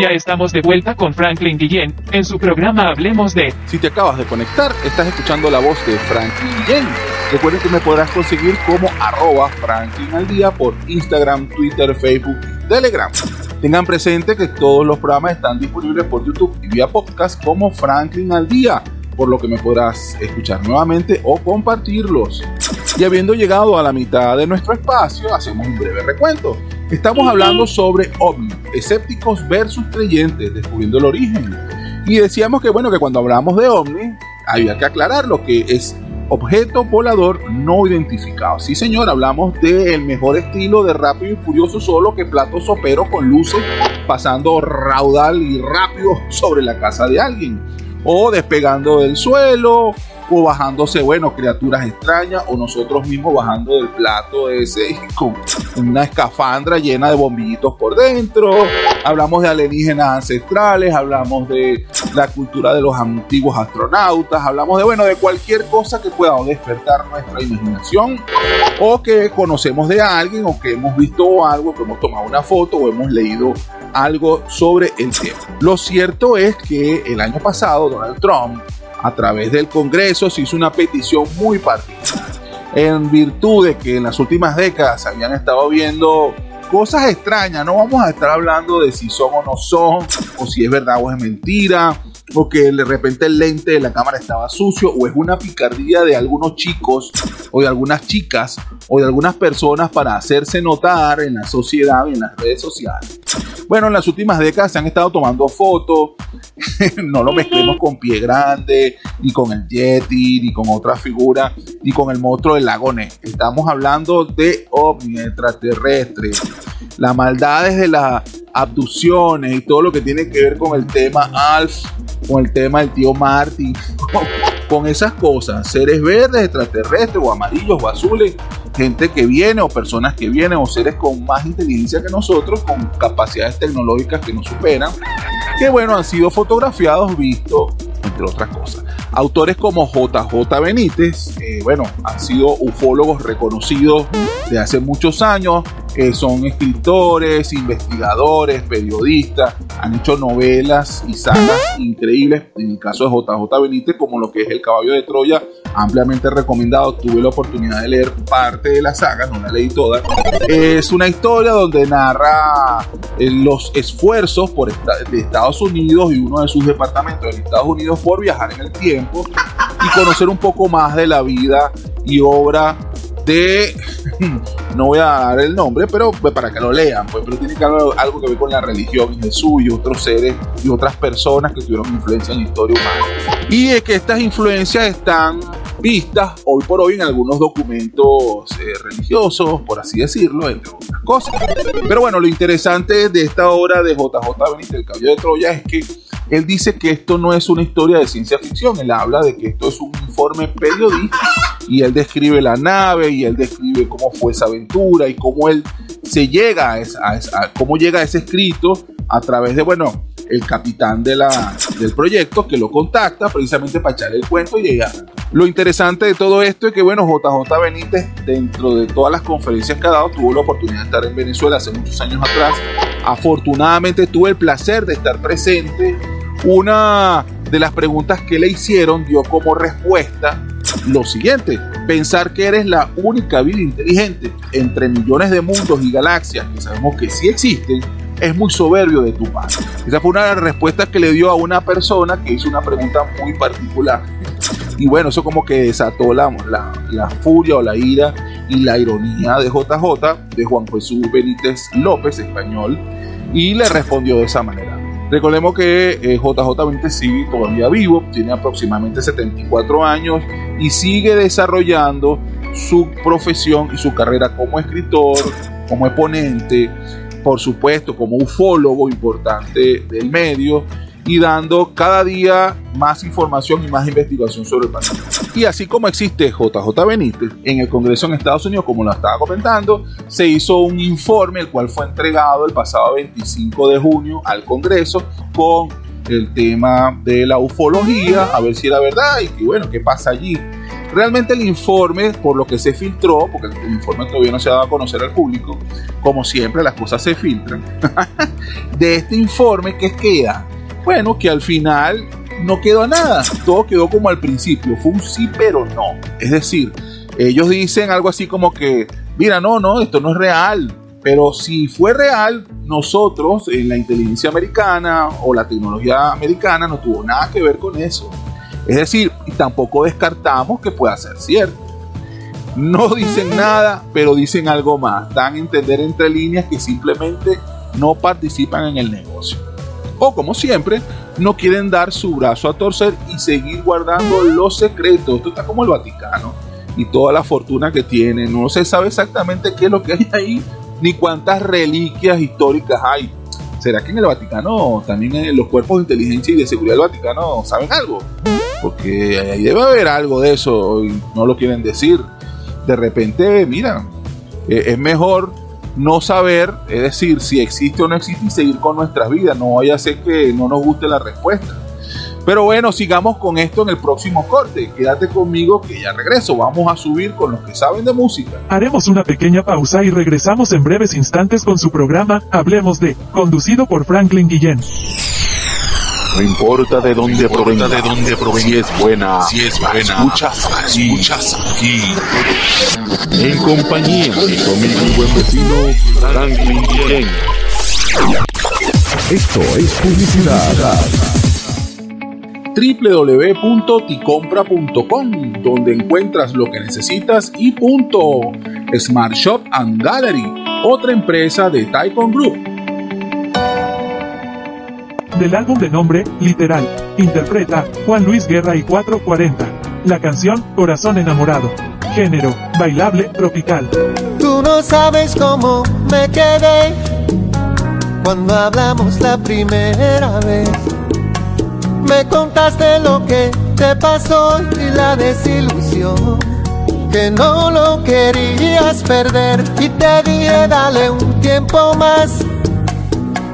Ya estamos de vuelta con Franklin Guillén en su programa Hablemos de. Si te acabas de conectar, estás escuchando la voz de Franklin Guillén. Recuerden que me podrás conseguir como arroba Franklin al por Instagram, Twitter, Facebook, Telegram. Tengan presente que todos los programas están disponibles por YouTube y vía podcast como Franklin al día, por lo que me podrás escuchar nuevamente o compartirlos. Y habiendo llegado a la mitad de nuestro espacio, hacemos un breve recuento. Estamos hablando sobre ovni, escépticos versus creyentes, descubriendo el origen. Y decíamos que bueno, que cuando hablamos de ovni, había que aclarar lo que es objeto volador no identificado. Sí, señor, hablamos del mejor estilo de rápido y furioso, solo que plato sopero con luces pasando raudal y rápido sobre la casa de alguien, o despegando del suelo, o bajándose, bueno, criaturas extrañas, o nosotros mismos bajando del plato ese con una escafandra llena de bombillitos por dentro. Hablamos de alienígenas ancestrales, hablamos de la cultura de los antiguos astronautas, hablamos de, bueno, de cualquier cosa que pueda despertar nuestra imaginación, o que conocemos de alguien, o que hemos visto algo, que hemos tomado una foto, o hemos leído algo sobre el tema. Lo cierto es que el año pasado Donald Trump a través del Congreso se hizo una petición muy particular. En virtud de que en las últimas décadas se habían estado viendo cosas extrañas, no vamos a estar hablando de si son o no son, o si es verdad o es mentira, o que de repente el lente de la cámara estaba sucio, o es una picardía de algunos chicos, o de algunas chicas, o de algunas personas para hacerse notar en la sociedad y en las redes sociales. Bueno, en las últimas décadas se han estado tomando fotos, no lo mezclemos con Pie Grande, ni con el Yeti, ni con otra figura, ni con el monstruo del lago Ness. Estamos hablando de ovni extraterrestre, la maldad desde las abducciones y todo lo que tiene que ver con el tema Alf, con el tema del tío Martin, con esas cosas, seres verdes, extraterrestres o amarillos o azules, gente que viene o personas que vienen o seres con más inteligencia que nosotros, con capacidades tecnológicas que nos superan, que bueno, han sido fotografiados, vistos, entre otras cosas. Autores como JJ Benítez, eh, bueno, han sido ufólogos reconocidos de hace muchos años, eh, son escritores, investigadores, periodistas, han hecho novelas y sagas increíbles, en el caso de JJ Benítez, como lo que es El Caballo de Troya, ampliamente recomendado, tuve la oportunidad de leer parte de la saga, no la leí toda, es una historia donde narra eh, los esfuerzos por de Estados Unidos y uno de sus departamentos de Estados Unidos por viajar en el tiempo y conocer un poco más de la vida y obra de no voy a dar el nombre, pero pues, para que lo lean, pues, pero tiene que algo, algo que ver con la religión y Jesús y otros seres y otras personas que tuvieron influencia en la historia humana. Y es que estas influencias están vistas hoy por hoy en algunos documentos eh, religiosos, por así decirlo, entre otras cosas. Pero bueno, lo interesante de esta obra de JJ Benítez, El Caballo de Troya, es que él dice que esto no es una historia de ciencia ficción, él habla de que esto es un informe periodístico y él describe la nave y él describe cómo fue esa aventura y cómo él se llega a, a cómo llega ese escrito a través de, bueno, el capitán de la, del proyecto que lo contacta precisamente para echar el cuento y llegar. Lo interesante de todo esto es que, bueno, JJ Benítez, dentro de todas las conferencias que ha dado, tuvo la oportunidad de estar en Venezuela hace muchos años atrás. Afortunadamente tuve el placer de estar presente. Una de las preguntas que le hicieron dio como respuesta lo siguiente, pensar que eres la única vida inteligente entre millones de mundos y galaxias que sabemos que sí existen, es muy soberbio de tu parte. Esa fue una respuestas que le dio a una persona que hizo una pregunta muy particular. Y bueno, eso como que desató la, la, la furia o la ira y la ironía de JJ, de Juan Jesús Benítez López, español, y le respondió de esa manera. Recordemos que eh, Benítez sigue todavía vivo, tiene aproximadamente 74 años y sigue desarrollando su profesión y su carrera como escritor, como exponente, por supuesto, como ufólogo importante del medio y dando cada día más información y más investigación sobre el planeta. Y así como existe JJ Benítez en el Congreso en Estados Unidos, como lo estaba comentando, se hizo un informe el cual fue entregado el pasado 25 de junio al Congreso con el tema de la ufología, a ver si era verdad y que bueno, qué pasa allí. Realmente el informe, por lo que se filtró, porque el informe todavía no se ha dado a conocer al público, como siempre las cosas se filtran, de este informe que queda, bueno, que al final no quedó nada, todo quedó como al principio, fue un sí pero no. Es decir, ellos dicen algo así como que, mira, no, no, esto no es real, pero si fue real, nosotros en la inteligencia americana o la tecnología americana no tuvo nada que ver con eso. Es decir, tampoco descartamos que pueda ser cierto. No dicen nada, pero dicen algo más. Dan a entender entre líneas que simplemente no participan en el negocio. O como siempre, no quieren dar su brazo a torcer y seguir guardando los secretos. Esto está como el Vaticano y toda la fortuna que tiene. No se sabe exactamente qué es lo que hay ahí, ni cuántas reliquias históricas hay. ¿Será que en el Vaticano también en los cuerpos de inteligencia y de seguridad del Vaticano saben algo? Porque ahí debe haber algo de eso y no lo quieren decir. De repente, mira, eh, es mejor no saber, es decir, si existe o no existe y seguir con nuestras vidas. No vaya a ser que no nos guste la respuesta. Pero bueno, sigamos con esto en el próximo corte. Quédate conmigo que ya regreso. Vamos a subir con los que saben de música. Haremos una pequeña pausa y regresamos en breves instantes con su programa Hablemos de, conducido por Franklin Guillén. No importa de dónde provenga, de dónde provenga, si es buena, si es buena, escuchas aquí, escuchas aquí. En compañía de tu amigo y buen vecino Franklin Guillén. Esto es publicidad www.ticompra.com, donde encuentras lo que necesitas y punto. Smart Shop and Gallery, otra empresa de Taikon Group. Del álbum de nombre, Literal, interpreta Juan Luis Guerra y 440. La canción, Corazón enamorado. Género, bailable, tropical. Tú no sabes cómo me quedé cuando hablamos la primera vez. Me contaste lo que te pasó y la desilusión. Que no lo querías perder y te dije dale un tiempo más.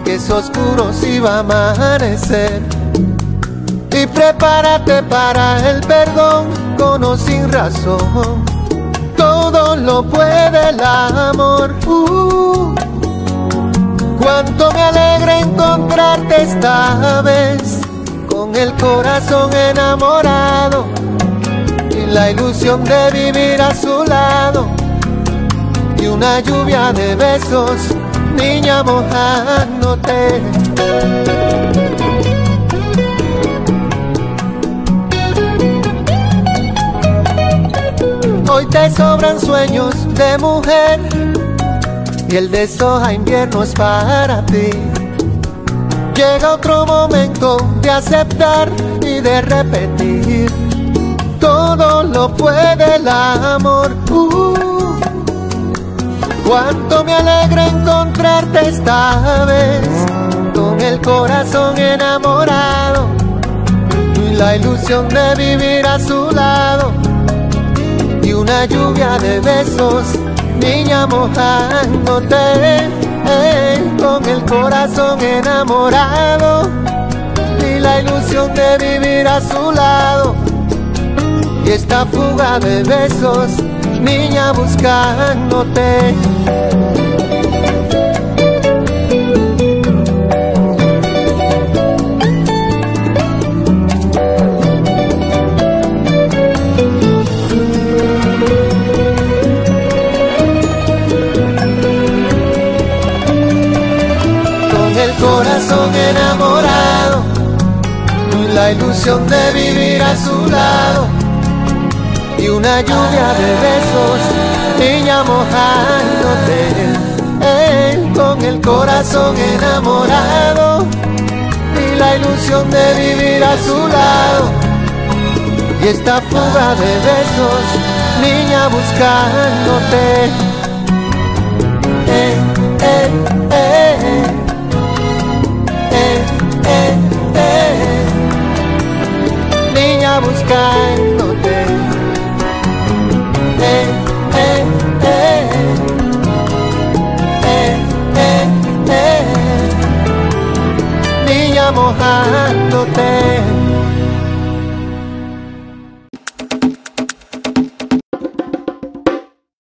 Que es oscuro si va a amanecer. Y prepárate para el perdón con o sin razón. Todo lo puede el amor. Uh, cuánto me alegra encontrarte esta vez con el corazón enamorado y la ilusión de vivir a su lado y una lluvia de besos, niña mojándote. Te sobran sueños de mujer y el de soja invierno es para ti. Llega otro momento de aceptar y de repetir. Todo lo puede el amor. Uh, cuánto me alegra encontrarte esta vez con el corazón enamorado y la ilusión de vivir a su lado una lluvia de besos, niña mojándote eh, con el corazón enamorado y la ilusión de vivir a su lado y esta fuga de besos, niña buscándote. corazón enamorado y la ilusión de vivir a su lado y una lluvia de besos, niña mojándote, él con el corazón enamorado y la ilusión de vivir a su lado y esta fuga de besos, niña buscándote. Eh, eh, eh. buscar.